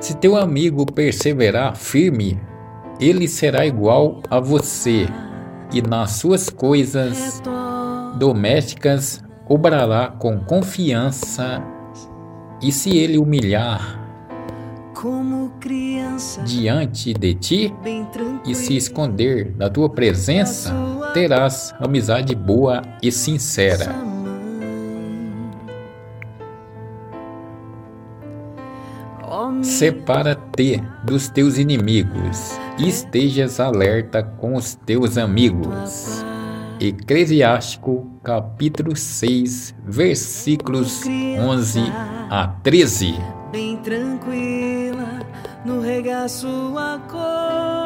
Se teu amigo perseverar firme, ele será igual a você, e nas suas coisas domésticas obrará com confiança. E se ele humilhar diante de ti e se esconder da tua presença, terás amizade boa e sincera. Separa-te dos teus inimigos e estejas alerta com os teus amigos. Eclesiástico, capítulo 6, versículos 11 a 13. Bem tranquila, no regaço sua mãe.